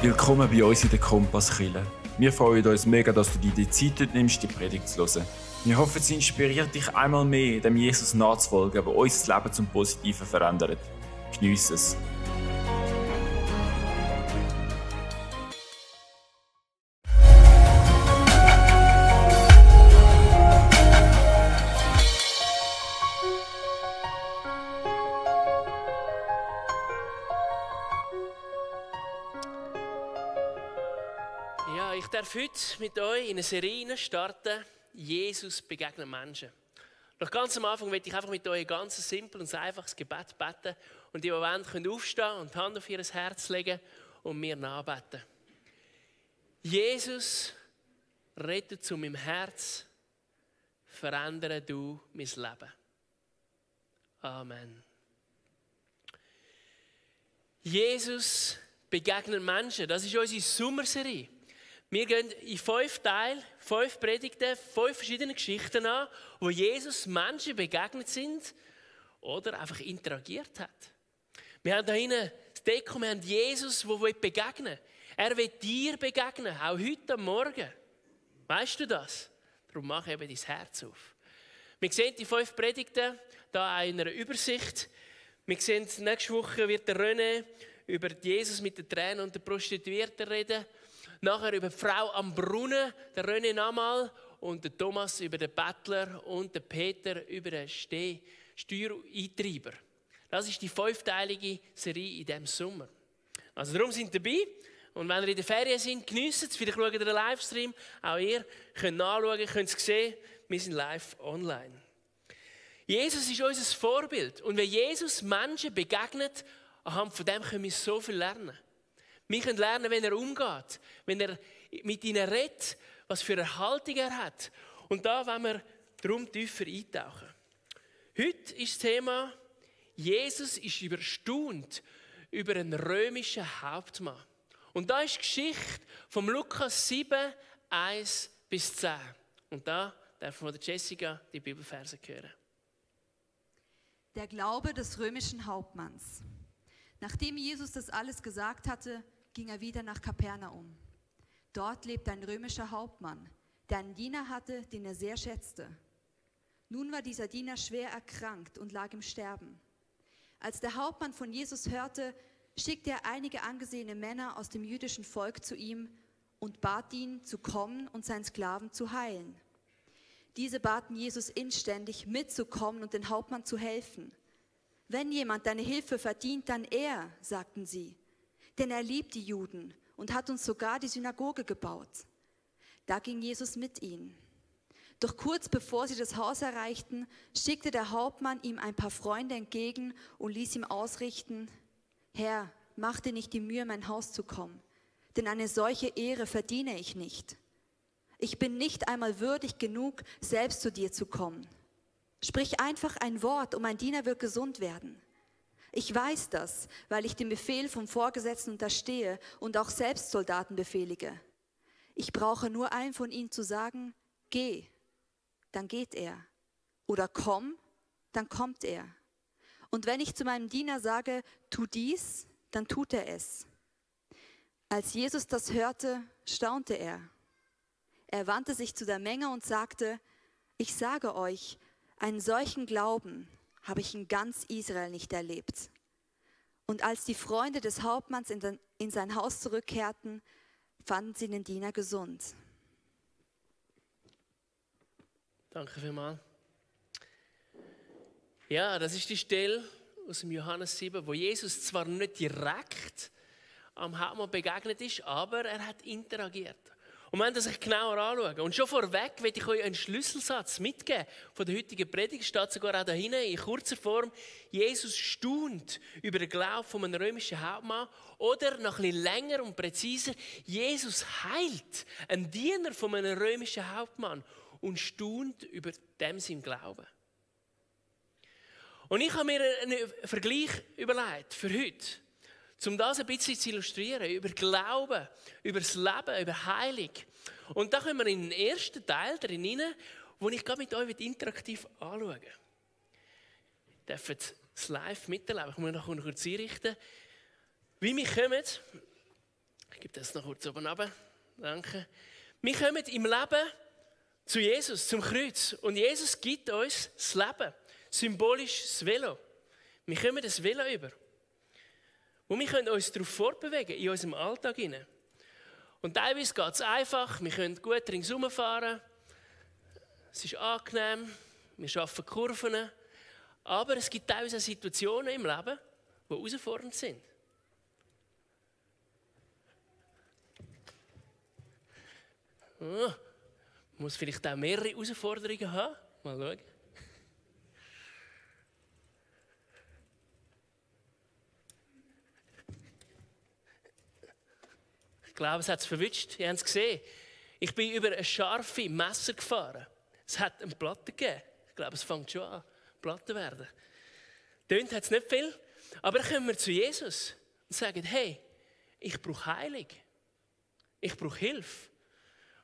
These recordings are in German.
Willkommen bei uns in der Kompasskille. Wir freuen uns mega, dass du dir die Zeit nimmst, die Predigt zu hören. Wir hoffen, sie inspiriert dich einmal mehr, dem Jesus nachzufolgen, der unser Leben zum Positiven verändert. Geniesse es. Darf heute mit euch in eine Serie starten. Jesus begegnet Menschen. Noch ganz am Anfang möchte ich einfach mit euch ein ganz simples und einfaches Gebet beten. Und die, die wollen, können aufstehen und die Hand auf ihr Herz legen und mir nachbeten. Jesus, rette zu meinem Herz, verändere du mein Leben. Amen. Jesus begegnet Menschen. Das ist unsere Sommerserie. Wir gehen in fünf Teile, fünf Predigten, fünf verschiedene Geschichten an, wo Jesus Menschen begegnet sind oder einfach interagiert hat. Wir haben da hinten das Deko, wir haben Jesus, der begegnen will. Er will dir begegnen, auch heute Morgen. Weißt du das? Darum mach eben dein Herz auf. Wir sehen die fünf Predigten da in einer Übersicht. Wir sehen, nächste Woche wird der René über Jesus mit den Tränen und den Prostituierten reden. Nachher über die Frau am Brunnen, der René Namal und der Thomas über den Bettler und der Peter über den Steh Steuereintreiber. Das ist die fünfteilige Serie in diesem Sommer. Also darum sind dabei. Und wenn ihr in der Ferien sind, geniessen es. Vielleicht schaut ihr den Livestream. Auch ihr könnt nachschauen, könnt es sehen. Wir sind live online. Jesus ist unser Vorbild. Und wenn Jesus Menschen begegnet, anhand von dem können wir so viel lernen. Wir können lernen, wenn er umgeht, wenn er mit ihnen redet, was für eine Haltung er hat. Und da wollen wir darum tiefer eintauchen. Heute ist das Thema, Jesus ist überstaunt über einen römischen Hauptmann. Und da ist die Geschichte vom Lukas 7, 1 bis 10. Und da darf man von Jessica die Bibelverse hören. Der Glaube des römischen Hauptmanns. Nachdem Jesus das alles gesagt hatte, ging er wieder nach Kapernaum. Dort lebte ein römischer Hauptmann, der einen Diener hatte, den er sehr schätzte. Nun war dieser Diener schwer erkrankt und lag im Sterben. Als der Hauptmann von Jesus hörte, schickte er einige angesehene Männer aus dem jüdischen Volk zu ihm und bat ihn, zu kommen und seinen Sklaven zu heilen. Diese baten Jesus inständig, mitzukommen und den Hauptmann zu helfen. Wenn jemand deine Hilfe verdient, dann er, sagten sie denn er liebt die Juden und hat uns sogar die Synagoge gebaut. Da ging Jesus mit ihnen. Doch kurz bevor sie das Haus erreichten, schickte der Hauptmann ihm ein paar Freunde entgegen und ließ ihm ausrichten, Herr, mach dir nicht die Mühe, mein Haus zu kommen, denn eine solche Ehre verdiene ich nicht. Ich bin nicht einmal würdig genug, selbst zu dir zu kommen. Sprich einfach ein Wort, und mein Diener wird gesund werden. Ich weiß das, weil ich dem Befehl vom Vorgesetzten unterstehe und auch selbst Soldaten befehlige. Ich brauche nur einen von ihnen zu sagen, geh, dann geht er. Oder komm, dann kommt er. Und wenn ich zu meinem Diener sage, tu dies, dann tut er es. Als Jesus das hörte, staunte er. Er wandte sich zu der Menge und sagte, ich sage euch, einen solchen Glauben habe ich in ganz Israel nicht erlebt. Und als die Freunde des Hauptmanns in, den, in sein Haus zurückkehrten, fanden sie den Diener gesund. Danke vielmals. Ja, das ist die Stelle aus dem Johannes 7, wo Jesus zwar nicht direkt am Hauptmann begegnet ist, aber er hat interagiert. Und wenn ihr sich genauer anschauen, und schon vorweg will ich euch einen Schlüsselsatz mitgeben von der heutigen Predigt, steht sogar auch da hinten in kurzer Form, Jesus staunt über den Glauben von einem römischen Hauptmann oder noch ein bisschen länger und präziser, Jesus heilt einen Diener von einem römischen Hauptmann und staunt über dem sein Glauben. Und ich habe mir einen Vergleich überlegt für heute um das ein bisschen zu illustrieren, über Glauben, über das Leben, über Heilung. Und da kommen wir in den ersten Teil drin hinein, wo ich gerade mit euch interaktiv anschauen Ihr dürft es live miterleben. Ich muss noch kurz einrichten. Wie wir kommen, Ich gebe das noch kurz oben runter. Danke. Wir kommen im Leben zu Jesus, zum Kreuz. Und Jesus gibt uns das Leben. Symbolisch das Velo. Wir kommen das Velo über. Und wir können uns darauf fortbewegen, in unserem Alltag hinein. Und teilweise geht es einfach, wir können gut ringsum fahren, es ist angenehm, wir schaffen Kurven, aber es gibt teilweise Situationen im Leben, die herausfordernd sind. Oh, muss vielleicht auch mehrere Herausforderungen haben. Mal schauen. Glaube, es hat es verwünscht. Ihr habt es gesehen. Ich bin über ein scharfe Messer gefahren. Es hat eine Platte gegeben. Ich glaube, es fängt schon an, Platte werden. Tönt hat es nicht viel. Aber dann kommen wir zu Jesus und sagen, hey, ich brauche Heilung. Ich brauche Hilfe.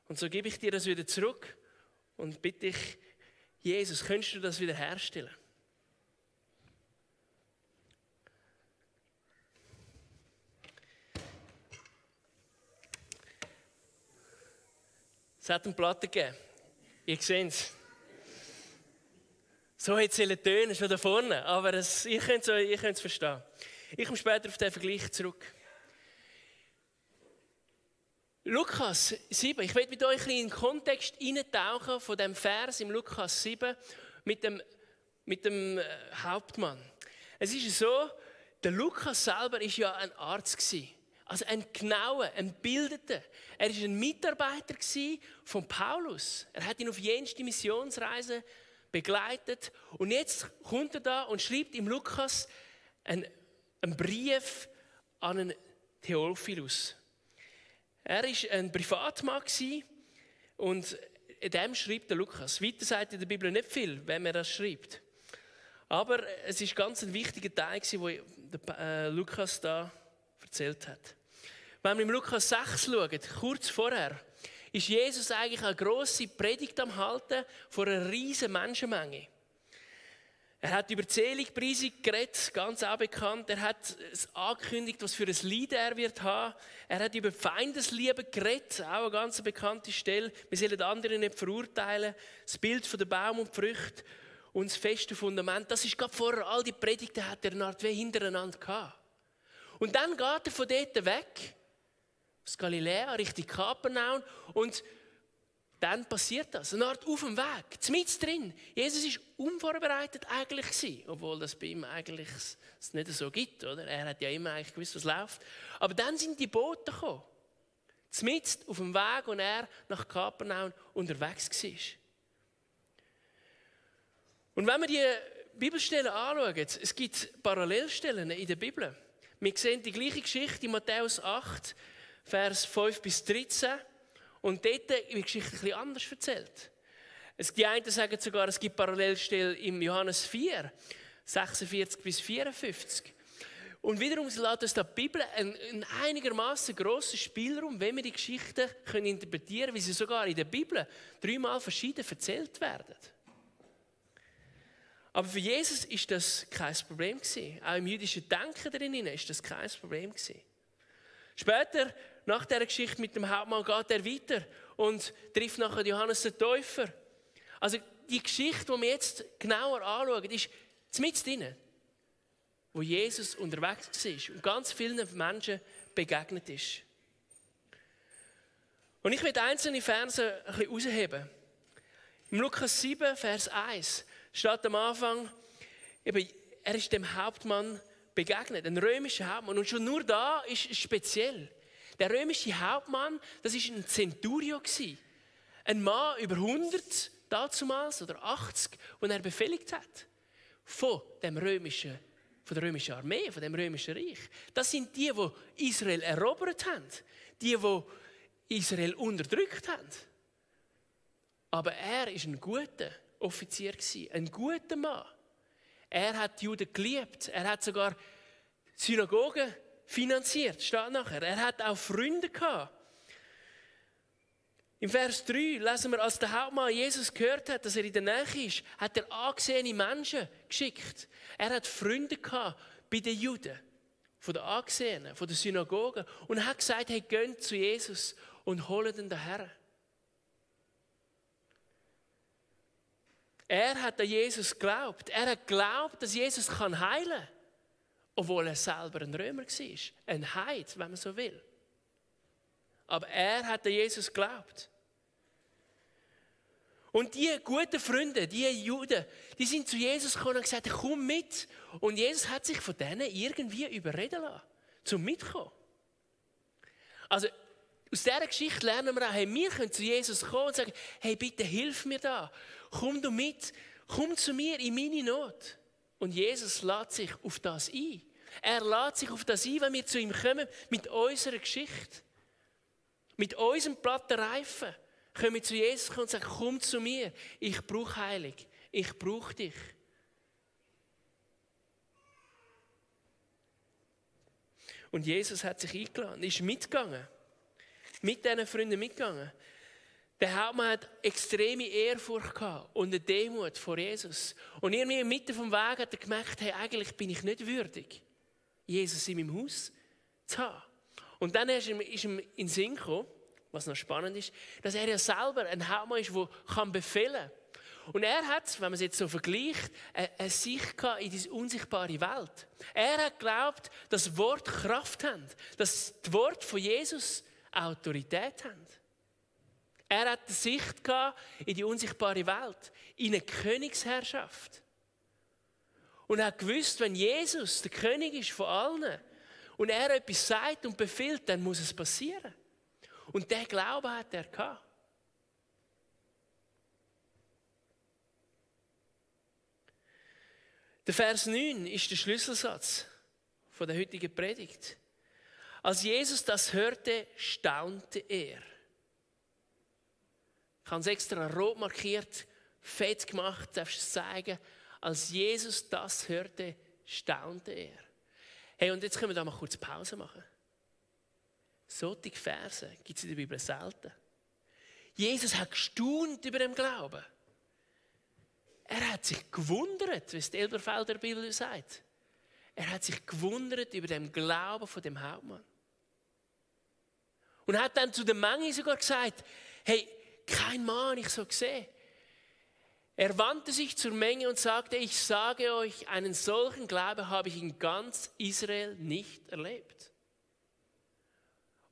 Und so gebe ich dir das wieder zurück und bitte ich, Jesus, könntest du das wieder herstellen? Es hat eine Platte gegeben. Ihr seht es. So hätte es tönen schon da vorne, aber es, ihr könnt es verstehen. Ich komme später auf den Vergleich zurück. Lukas 7, ich werde mit euch in den Kontext eintauchen von dem Vers im Lukas 7 mit dem, mit dem äh, Hauptmann. Es ist so, der Lukas selber ist ja ein Arzt gewesen. Also ein genauer, ein bildeter. Er ist ein Mitarbeiter von Paulus. Er hat ihn auf jenste Missionsreise begleitet. Und jetzt kommt er da und schreibt im Lukas einen, einen Brief an einen Theophilus. Er war ein Privatmann und in dem schreibt der Lukas. Weiter sagt in der Bibel nicht viel, wenn man das schreibt. Aber es ist ganz ein wichtiger Teil, den der äh, Lukas da erzählt hat. Wenn wir im Lukas 6 schauen, kurz vorher, ist Jesus eigentlich eine grosse Predigt am Halten vor einer riesen Menschenmenge. Er hat über Seligpreisung geredet, ganz auch bekannt. Er hat angekündigt, was für ein Lied er wird haben. Er hat über Feindesliebe geredet, auch eine ganz bekannte Stelle. Wir sollen andere nicht verurteilen. Das Bild von der Baum und Früchte und das feste Fundament. Das ist gerade vorher, all die Predigten hat er eine Art wie hintereinander gehabt. Und dann geht er von dort weg aus Galiläa Richtung Kapernaum und dann passiert das. Eine Art auf dem Weg, mit drin. Jesus ist unvorbereitet eigentlich obwohl das bei ihm eigentlich es nicht so gibt, oder? Er hat ja immer eigentlich gewusst, was läuft. Aber dann sind die Boote gekommen. Mit auf dem Weg, und er nach Kapernaum unterwegs war. Und wenn wir die Bibelstellen anschauen, es gibt Parallelstellen in der Bibel. Wir sehen die gleiche Geschichte in Matthäus 8, Vers 5 bis 13. Und dort wird die Geschichte ein bisschen anders erzählt. die einen sagen sogar, es gibt Parallelstellen im Johannes 4, 46 bis 54. Und wiederum lässt uns die Bibel einen, einigermaßen grossen Spielraum, wenn wir die Geschichten können interpretieren können, wie sie sogar in der Bibel dreimal verschieden erzählt werden. Aber für Jesus ist das kein Problem gewesen. Auch im jüdischen Denken darin ist das kein Problem gewesen. Später, nach der Geschichte mit dem Hauptmann, geht er weiter und trifft nachher Johannes den Täufer. Also die Geschichte, die wir jetzt genauer anschauen, ist mit drin, wo Jesus unterwegs war und ganz vielen Menschen begegnet ist. Und ich will einzelne Verse ein bisschen herausheben. Im Lukas 7, Vers 1 steht am Anfang, eben, er ist dem Hauptmann begegnet, ein römischer Hauptmann. Und schon nur da ist es speziell. Der römische Hauptmann, das ist ein Centurio Ein Mann über 100 dazumals oder 80, den er befehligt hat. Von dem römischen, von der römischen Armee, von dem römischen Reich. Das sind die, die Israel erobert haben. Die, die Israel unterdrückt haben. Aber er ist ein guter Offizier ein guter Mann. Er hat die Juden geliebt. Er hat sogar Synagogen finanziert, steht nachher. Er hat auch Freunde gehabt. Im Vers 3 lesen wir, als der Hauptmann Jesus gehört hat, dass er in der Nähe ist, hat er angesehene Menschen geschickt. Er hat Freunde gehabt bei den Juden. von der Angesehenen, von der Synagoge und hat gesagt, hey, geht zu Jesus und holt ihn daher. Er hat an Jesus geglaubt. Er hat geglaubt, dass Jesus kann heilen kann. Obwohl er selber ein Römer war. Ein Heid, wenn man so will. Aber er hat an Jesus geglaubt. Und die guten Freunde, die Juden, die sind zu Jesus gekommen und gesagt, komm mit. Und Jesus hat sich von denen irgendwie überreden lassen, zum mitkommen. Also, aus dieser Geschichte lernen wir auch, hey, wir können zu Jesus kommen und sagen, hey, bitte hilf mir da. Komm du mit. Komm zu mir in meine Not. Und Jesus lädt sich auf das ein. Er lädt sich auf das ein, wenn wir zu ihm kommen, mit unserer Geschichte. Mit unserem platten Reifen können wir zu Jesus kommen und sagen, komm zu mir, ich brauche Heilung, ich brauche dich. Und Jesus hat sich eingeladen, ist mitgegangen, mit diesen Freunden mitgegangen. Der Hauptmann hat extreme Ehrfurcht und eine Demut vor Jesus. Und irgendwie in der Mitte vom Weg hat er gemerkt, hey, eigentlich bin ich nicht würdig, Jesus in meinem Haus zu haben. Und dann ist ihm, ist ihm in den Sinn gekommen, was noch spannend ist, dass er ja selber ein Hauptmann ist, der kann befehlen Und er hat, wenn man es jetzt so vergleicht, eine Sicht in diese unsichtbare Welt. Er hat geglaubt, dass Wort Kraft haben, dass die Worte von Jesus Autorität haben. Er hat eine Sicht in die unsichtbare Welt, in eine Königsherrschaft. Und er hat gewusst, wenn Jesus der König ist von allen und er etwas sagt und befiehlt, dann muss es passieren. Und der Glaube hat er gehabt. Der Vers 9 ist der Schlüsselsatz von der heutigen Predigt. Als Jesus das hörte, staunte er. Ich habe es extra rot markiert, fett gemacht, darfst du es zeigen. Als Jesus das hörte, staunte er. Hey, und jetzt können wir da mal kurz Pause machen. Solche Verse gibt es in der Bibel selten. Jesus hat gestaunt über den Glauben. Er hat sich gewundert, wie es die Elberfelder Bibel sagt. Er hat sich gewundert über den Glauben von dem Hauptmann. Und hat dann zu der Menge sogar gesagt, hey, kein Mann ich so gesehen. Er wandte sich zur Menge und sagte, ich sage euch, einen solchen Glaube habe ich in ganz Israel nicht erlebt.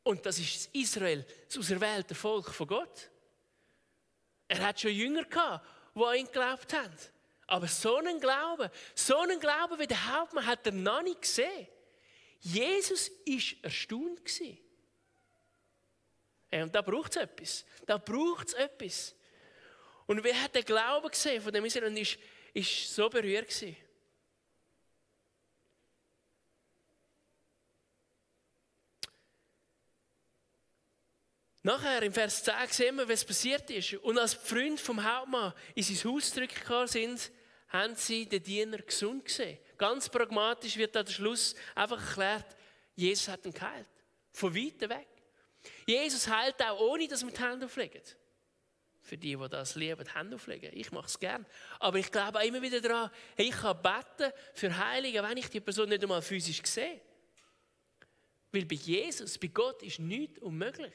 Und das ist Israel, das auserwählte Volk von Gott. Er hat schon Jünger gehabt, die an ihn geglaubt haben. Aber so einen Glauben, so einen Glauben wie der Hauptmann hat er noch nicht gesehen. Jesus ist erstaunt gewesen. Und da braucht es etwas. Da braucht es etwas. Und wer hat den Glauben gesehen von dem Israel und ist, ist so berührt gewesen. Nachher im Vers 10 sehen wir, was passiert ist. Und als die Freunde vom Hauptmann in sein Haus zurückgekommen sind, haben sie den Diener gesund gesehen. Ganz pragmatisch wird da der Schluss einfach erklärt, Jesus hat ihn geheilt. Von weitem weg. Jesus heilt auch ohne, dass wir die Hände auflegen. Für die, die das lieben, die Hände auflegen. Ich mache es gern. Aber ich glaube auch immer wieder daran, ich kann beten für Heilige, wenn ich die Person nicht einmal physisch sehe. Weil bei Jesus, bei Gott ist nichts unmöglich.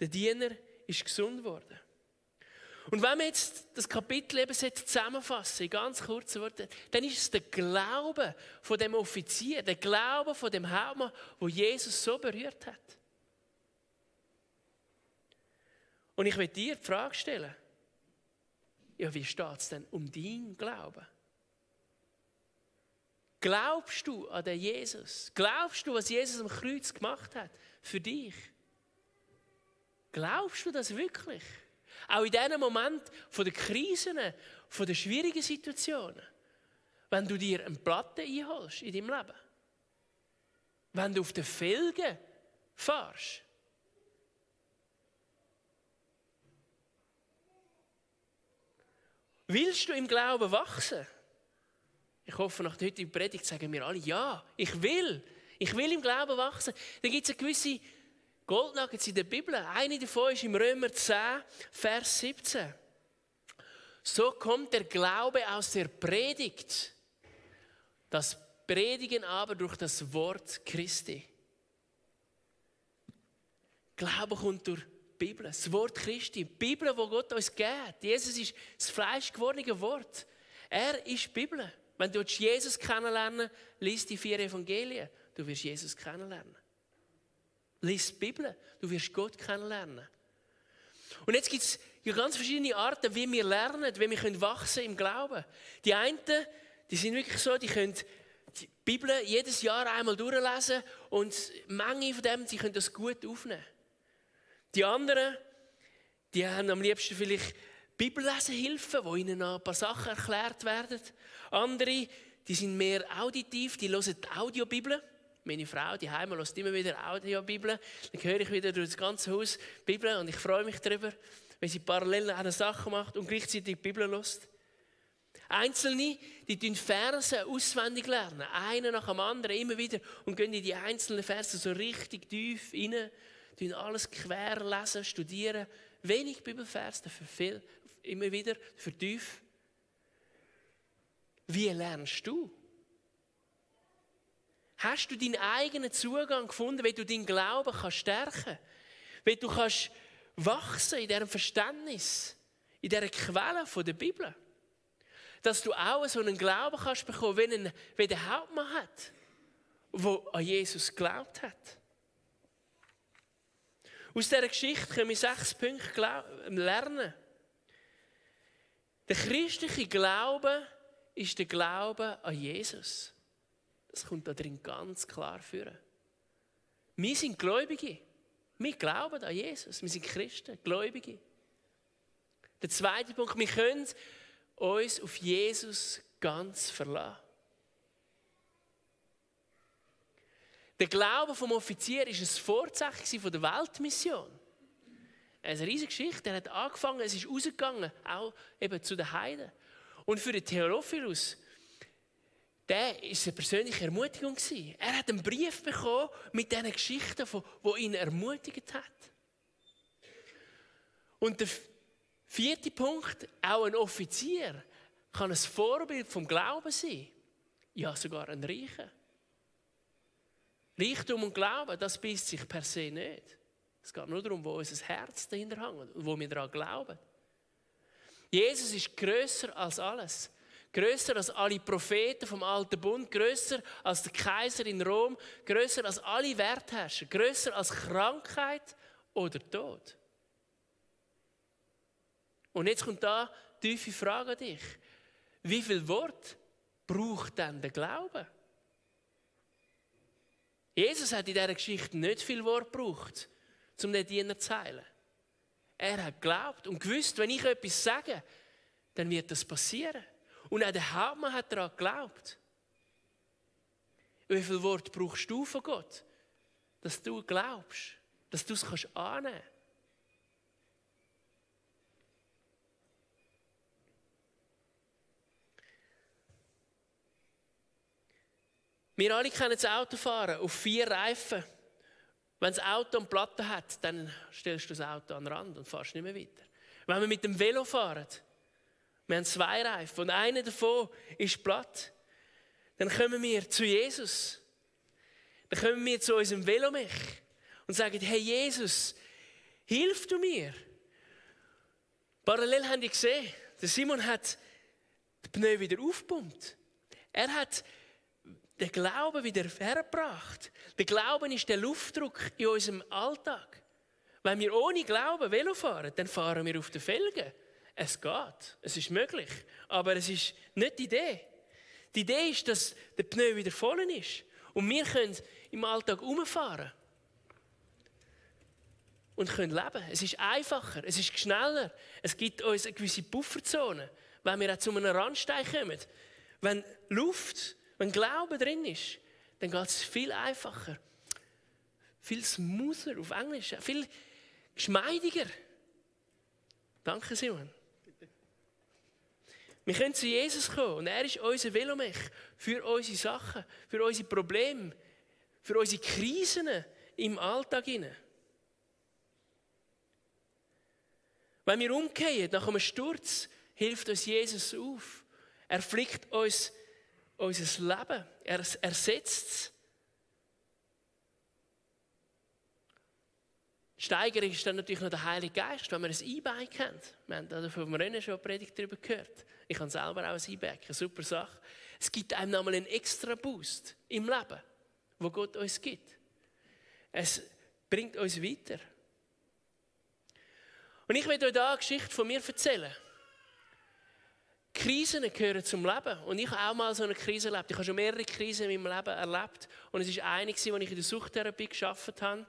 Der Diener ist gesund worden. Und wenn wir jetzt das Kapitel eben zusammenfassen, in ganz kurzen Worten, dann ist es der Glaube von dem Offizier, der Glaube von dem Hauptmann, wo Jesus so berührt hat. Und ich will dir die Frage stellen, ja, wie steht es denn um deinen Glauben? Glaubst du an den Jesus? Glaubst du, was Jesus am Kreuz gemacht hat für dich? Glaubst du das wirklich? Auch in diesem Moment von der Krisen, von den schwierigen Situationen. Wenn du dir eine Platte einholst in deinem Leben. Wenn du auf den Felgen fährst. Willst du im Glauben wachsen? Ich hoffe, nach der heutigen Predigt sagen wir alle, ja, ich will. Ich will im Glauben wachsen. Dann gibt es eine gewisse Goldnuggets in der Bibel. Eine davon ist im Römer 10, Vers 17. So kommt der Glaube aus der Predigt. Das Predigen aber durch das Wort Christi. Glaube kommt durch die Bibel, das Wort Christi, die Bibel, wo Gott uns gibt. Jesus ist das fleischgewordene Wort. Er ist die Bibel. Wenn du Jesus kennenlernen liest die vier Evangelien. Du wirst Jesus kennenlernen. Lies die Bibel, du wirst Gott kennenlernen. Und jetzt gibt es ja ganz verschiedene Arten, wie wir lernen, wie wir können wachsen im Glauben. Die einen, die sind wirklich so, die können die Bibel jedes Jahr einmal durchlesen und manche von dem, die können das gut aufnehmen. Die anderen, die haben am liebsten vielleicht Bibellesehilfen, wo ihnen ein paar Sachen erklärt werden. Andere, die sind mehr auditiv, die hören die Audiobibel. Meine Frau, die Heime, hört immer wieder Audiobibel. Dann höre ich wieder durch das ganze Haus Bibel und ich freue mich darüber, wenn sie parallel eine Sache macht und gleichzeitig die Bibel lässt. Einzelne, die lernen Verse auswendig lernen, einer nach dem anderen, immer wieder, und gehen in die einzelnen Verse so richtig tief rein tun alles quer lesen, studieren. Wenig Bibelvers, dafür viel, immer wieder vertief. Wie lernst du? Hast du deinen eigenen Zugang gefunden, wie du deinen Glauben kannst stärken Wie du kannst wachsen in diesem Verständnis, in dieser Quelle der Bibel? Dass du auch so einen Glauben kannst bekommen, ein, wie der Hauptmann hat, der an Jesus geglaubt hat. Aus dieser Geschichte können wir sechs Punkte lernen. Der christliche Glaube ist der Glaube an Jesus. Das kommt da drin ganz klar vor. Wir sind Gläubige. Wir glauben an Jesus. Wir sind Christen, Gläubige. Der zweite Punkt, wir können uns auf Jesus ganz verlassen. Der Glaube vom Offizier ist ein Vorzeichen der Weltmission. Eine riesige Geschichte. Er hat angefangen, es ist rausgegangen, auch eben zu den Heiden. Und für den Theophilus, der ist eine persönliche Ermutigung. Er hat einen Brief bekommen mit diesen Geschichten, die ihn ermutigt hat. Und der vierte Punkt, auch ein Offizier kann ein Vorbild vom Glauben sein. Ja, sogar ein Reicher. Reichtum und Glauben, das beißt sich per se nicht. Es geht nur darum, wo unser Herz dahinter hängt und wo wir daran glauben. Jesus ist größer als alles. Größer als alle Propheten vom Alten Bund, größer als der Kaiser in Rom, größer als alle Wertherrscher, größer als Krankheit oder Tod. Und jetzt kommt da die tiefe Frage an dich. Wie viel Wort braucht denn der Glaube? Jesus hat in dieser Geschichte nicht viel Wort gebraucht, um den Diener zu heilen. Er hat geglaubt und gewusst, wenn ich etwas sage, dann wird das passieren. Und auch der Hauptmann hat daran geglaubt. Wie viel Wort brauchst du von Gott, dass du glaubst, dass du es annehmen kannst? Wir alle kennen das Autofahren auf vier Reifen. Wenn das Auto eine Platte hat, dann stellst du das Auto an den Rand und fährst nicht mehr weiter. Wenn wir mit dem Velo fahren, wir haben zwei Reifen und einer davon ist platt, dann kommen wir zu Jesus. Dann kommen wir zu unserem Velomech und sagen, hey Jesus, hilf du mir. Parallel haben die gesehen, der Simon hat den Pneu wieder aufgepumpt. Er hat den Glauben wieder hergebracht. Der Glauben ist der Luftdruck in unserem Alltag. Wenn wir ohne Glauben Velo fahren, dann fahren wir auf den Felgen. Es geht, es ist möglich, aber es ist nicht die Idee. Die Idee ist, dass der Pneu wieder voll ist und wir können im Alltag umfahren und können leben. Es ist einfacher, es ist schneller, es gibt uns eine gewisse Pufferzone, wenn wir auch zu einem Randstein kommen. Wenn Luft wenn Glaube drin ist, dann geht es viel einfacher. Viel smoother auf Englisch, viel geschmeidiger. Danke, Simon. Wir können zu Jesus kommen und er ist unser Velomech für unsere Sachen, für unsere Probleme, für unsere Krisen im Alltag. Wenn wir umkehren nach einem Sturz, hilft uns Jesus auf. Er flickt uns unser Leben. Er ersetzt es. Steigerung ist dann natürlich noch der Heilige Geist, wenn man ein E-Bike kennt. Wir haben da vom Rennen schon eine Predigt darüber gehört. Ich habe selber auch ein E-Bike, eine super Sache. Es gibt einem nochmal einen extra Boost im Leben, wo Gott uns gibt. Es bringt uns weiter. Und ich werde euch da eine Geschichte von mir erzählen. Krisen gehören zum Leben. Und ich habe auch mal so eine Krise erlebt. Ich habe schon mehrere Krisen in meinem Leben erlebt. Und es ist eine, die ich in der Suchttherapie geschafft habe.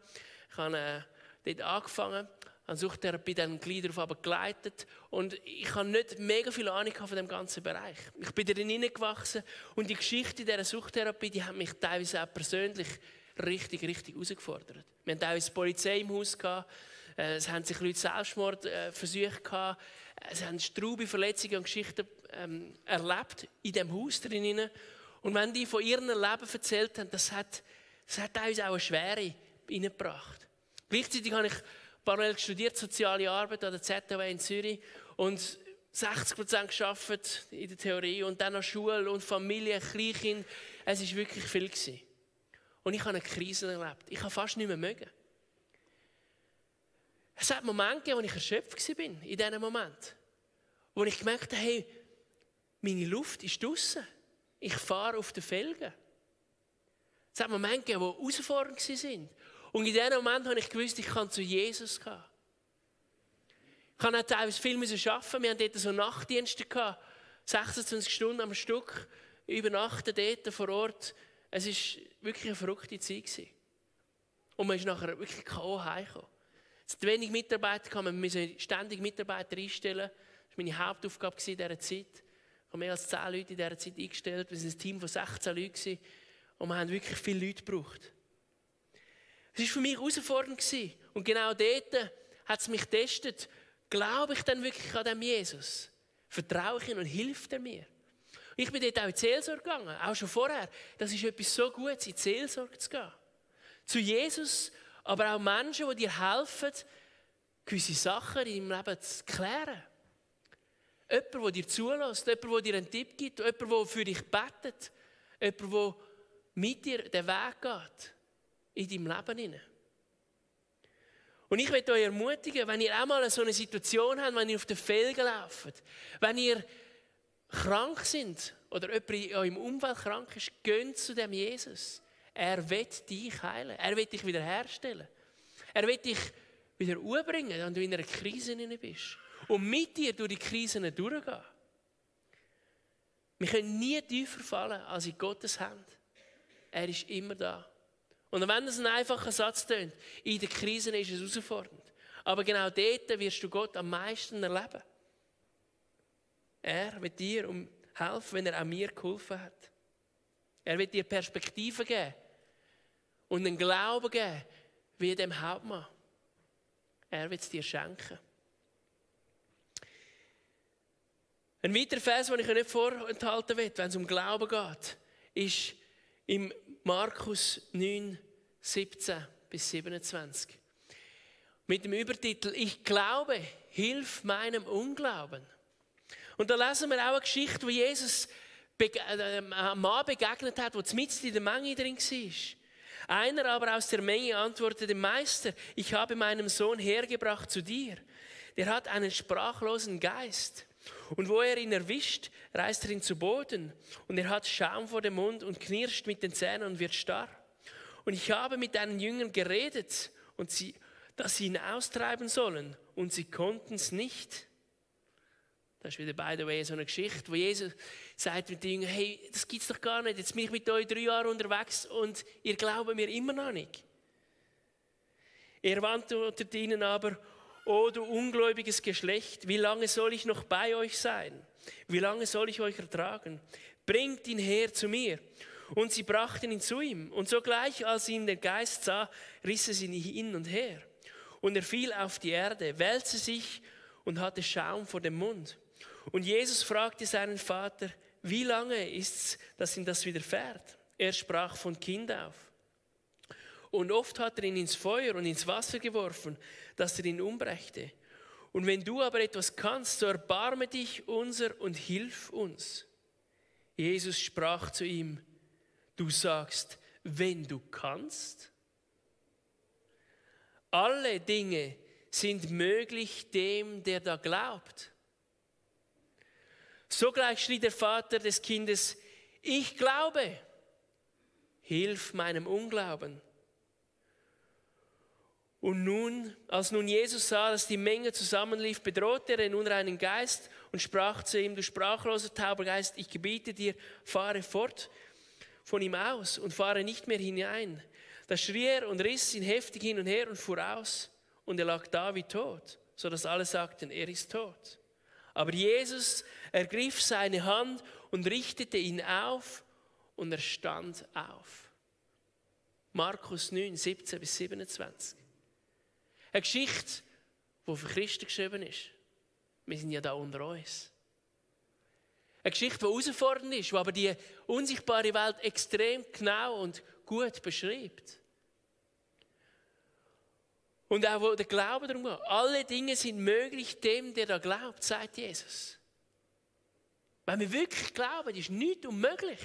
Ich habe äh, dort angefangen, habe Suchttherapie dann gleich darauf aber geleitet und ich habe nicht mega viel Ahnung von dem ganzen Bereich. Ich bin darin hineingewachsen und die Geschichte dieser Suchttherapie, die hat mich teilweise auch persönlich richtig, richtig herausgefordert. Wir hatten teilweise die Polizei im Haus, äh, es haben sich Leute Selbstmordversuche äh, gehabt, es haben straube Verletzungen und Geschichten ähm, erlebt in diesem Haus drinnen. Und wenn die von ihrem Leben erzählt haben, das hat, das hat uns auch eine Schwere reingebracht. Gleichzeitig habe ich parallel studiert, soziale Arbeit an der ZHW in Zürich und 60 Prozent in der Theorie und dann noch Schule und Familie, Kleinkind. Es war wirklich viel. Gewesen. Und ich habe eine Krise erlebt. Ich habe fast nicht mehr mögen. Es hat Momente gegeben, wo ich erschöpft war in diesem Moment. Wo ich gemerkt habe, hey, meine Luft ist draußen. Ich fahre auf den Felgen. Es hat Momente gegeben, die herausfordernd waren. Und in diesem Moment habe ich gewusst, ich kann zu Jesus gehen. Ich habe auch teilweise viel arbeiten. Wir hatten dort so Nachtdienste gehabt. 26 Stunden am Stück. Übernachten dort vor Ort. Es war wirklich eine verrückte Zeit. Und man ist nachher wirklich K.O. heimgekommen. Es hat wenig Mitarbeiter wir müssen ständig Mitarbeiter einstellen. Das war meine Hauptaufgabe in dieser Zeit. Ich habe mehr als 10 Leute in dieser Zeit eingestellt. Wir waren ein Team von 16 Leuten. Und wir haben wirklich viele Leute gebraucht. Es war für mich herausfordernd. Und genau dort hat es mich getestet. Glaube ich denn wirklich an dem Jesus? Vertraue ich ihm und hilft er mir? Ich bin dort auch in die Seelsorge gegangen, auch schon vorher. Das ist etwas so Gutes, in die Seelsorge zu gehen. Zu Jesus, aber auch Menschen, die dir helfen, gewisse Sachen in deinem Leben zu klären. Jemand, der dir zulässt, jemand, der dir einen Tipp gibt, jemand, der für dich betet, jemand, der mit dir den Weg geht in deinem Leben hinein. Und ich möchte euch ermutigen, wenn ihr auch mal so eine Situation habt, wenn ihr auf den Felgen lauft, wenn ihr krank sind oder jemand in eurem Umfeld krank ist, geht zu dem Jesus. Er wird dich heilen. Er wird dich wiederherstellen. Er wird dich wieder umbringen, wenn du in einer Krise bist. Und mit dir durch die Krisen durchgehen. Wir können nie tiefer fallen als in Gottes Hand. Er ist immer da. Und wenn es ein einfacher Satz tönt, in der Krise ist es herausfordernd. Aber genau dort wirst du Gott am meisten erleben. Er wird dir um helfen, wenn er auch mir geholfen hat. Er wird dir Perspektive geben und einen Glauben geben, wie dem Hauptmann. Er wird es dir schenken. Ein weiterer Vers, den ich euch nicht vorenthalten will, wenn es um Glauben geht, ist im Markus 9, 17 bis 27. Mit dem Übertitel Ich glaube, hilf meinem Unglauben. Und da lesen wir auch eine Geschichte, wo Jesus äh, einem Mann begegnet hat, der mitten in der Menge drin war. Einer aber aus der Menge antwortete, Meister, ich habe meinen Sohn hergebracht zu dir. Der hat einen sprachlosen Geist. Und wo er ihn erwischt, reißt er ihn zu Boden. Und er hat Schaum vor dem Mund und knirscht mit den Zähnen und wird starr. Und ich habe mit deinen Jüngern geredet, und sie, dass sie ihn austreiben sollen. Und sie konnten es nicht. Das ist wieder, by the way, so eine Geschichte, wo Jesus sagt mit den Jüngern, hey, das gibt's doch gar nicht. Jetzt bin ich mit euch drei Jahre unterwegs und ihr glaubt mir immer noch nicht. Er antwortet ihnen aber, O du ungläubiges Geschlecht, wie lange soll ich noch bei euch sein? Wie lange soll ich euch ertragen? Bringt ihn her zu mir. Und sie brachten ihn zu ihm. Und sogleich, als ihn der Geist sah, riss es ihn hin und her. Und er fiel auf die Erde, wälzte sich und hatte Schaum vor dem Mund. Und Jesus fragte seinen Vater, wie lange ist's, dass ihm das widerfährt? Er sprach von Kind auf. Und oft hat er ihn ins Feuer und ins Wasser geworfen, dass er ihn umbrächte. Und wenn du aber etwas kannst, so erbarme dich unser und hilf uns. Jesus sprach zu ihm, du sagst, wenn du kannst. Alle Dinge sind möglich dem, der da glaubt. Sogleich schrie der Vater des Kindes, ich glaube, hilf meinem Unglauben. Und nun, als nun Jesus sah, dass die Menge zusammenlief, bedrohte er den unreinen Geist und sprach zu ihm, du sprachloser tauber Geist, ich gebiete dir, fahre fort von ihm aus und fahre nicht mehr hinein. Da schrie er und riss ihn heftig hin und her und fuhr aus und er lag da wie tot, so dass alle sagten, er ist tot. Aber Jesus ergriff seine Hand und richtete ihn auf und er stand auf. Markus 9, 17 bis 27. Eine Geschichte, die für Christen geschrieben ist. Wir sind ja da unter uns. Eine Geschichte, die herausfordernd ist, die aber die unsichtbare Welt extrem genau und gut beschreibt. Und auch wo der Glaube darum geht. Alle Dinge sind möglich dem, der da glaubt, sagt Jesus. Wenn wir wirklich glauben, ist nichts unmöglich.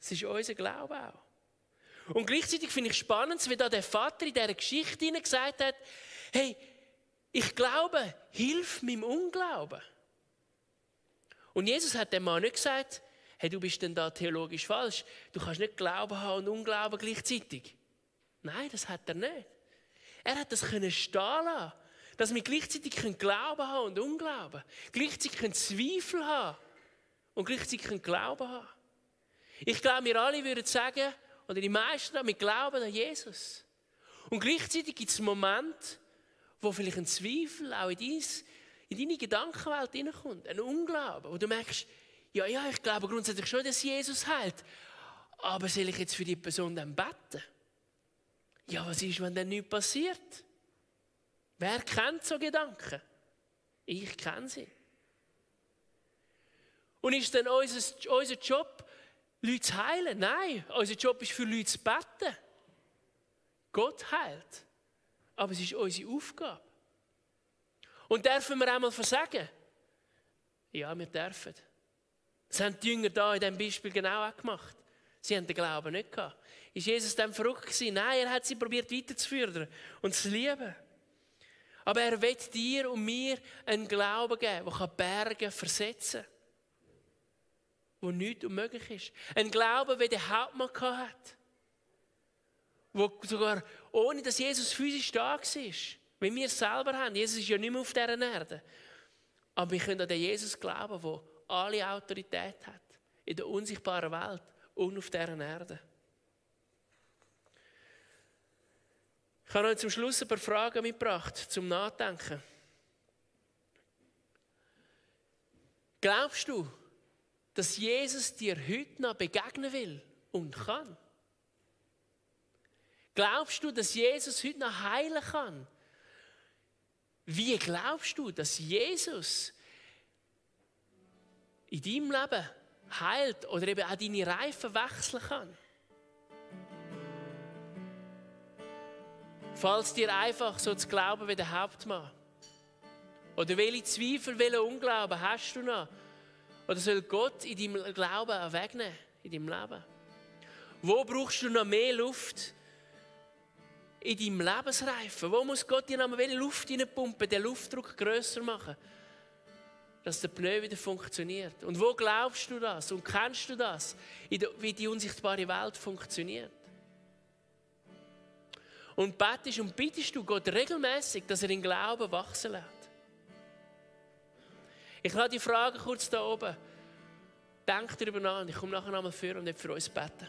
Es ist unser Glaube auch. Und gleichzeitig finde ich spannend, wie da der Vater in dieser Geschichte gesagt hat, hey, ich glaube, hilf meinem Unglauben. Und Jesus hat dem Mann nicht gesagt, hey, du bist denn da theologisch falsch. Du kannst nicht Glauben haben und Unglauben gleichzeitig. Nein, das hat er nicht. Er hat das können stehen lassen, dass wir gleichzeitig Glauben haben und Unglauben, gleichzeitig Zweifel haben und gleichzeitig Glauben haben. Ich glaube, wir alle würden sagen, oder die meisten, wir glauben an Jesus. Und gleichzeitig gibt es Momente, wo vielleicht ein Zweifel auch in, dein, in deine Gedankenwelt hineinkommt, ein Unglauben, wo du merkst, ja, ja, ich glaube grundsätzlich schon, dass Jesus heilt, aber soll ich jetzt für die Person dann beten? Ja, was ist, wenn dann nichts passiert? Wer kennt so Gedanken? Ich kenne sie. Und ist dann unser, unser Job, Leute zu heilen? Nein, unser Job ist für Leute zu beten. Gott heilt. Aber es ist unsere Aufgabe. Und dürfen wir einmal versagen? Ja, wir dürfen. Das haben die Jünger da in diesem Beispiel genau auch gemacht. Sie haben den Glauben nicht gehabt. Ist Jesus dann verrückt gewesen? Nein, er hat sie probiert weiterzuführen und zu lieben. Aber er wird dir und mir einen Glauben geben, der Berge versetzen kann. Wo nichts unmöglich ist. Ein Glauben, wie der Hauptmann hat. Wo sogar ohne dass Jesus physisch da war. Wie wir es selber haben. Jesus ist ja nicht mehr auf dieser Erde. Aber wir können an den Jesus glauben, der alle Autorität hat. In der unsichtbaren Welt und auf dieser Erde. Ich habe euch zum Schluss ein paar Fragen mitgebracht zum Nachdenken. Glaubst du, dass Jesus dir heute noch begegnen will und kann? Glaubst du, dass Jesus heute noch heilen kann? Wie glaubst du, dass Jesus in deinem Leben heilt oder eben auch deine Reifen wechseln kann? Falls dir einfach so zu glauben wie der Hauptmann. Oder welche Zweifel, welche Unglauben hast du noch? Oder soll Gott in deinem Glauben wegnehmen, in deinem Leben? Wo brauchst du noch mehr Luft in deinem Lebensreifen? Wo muss Gott dir noch mehr Luft reinpumpen, den Luftdruck größer machen, dass der Pneu wieder funktioniert? Und wo glaubst du das und kennst du das, wie die unsichtbare Welt funktioniert? Und betest und bittest du Gott regelmäßig, dass er in Glauben wachsen lässt. Ich lasse die Frage kurz da oben. Denk darüber nach und ich komme nachher nochmal für und für uns beten.